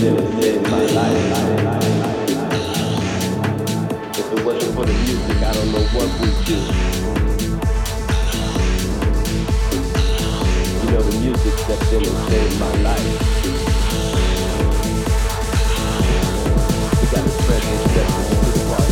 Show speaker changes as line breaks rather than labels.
If it wasn't for the music, I don't know what we'd do. You know, the music my life. We got a friend who stepped into the.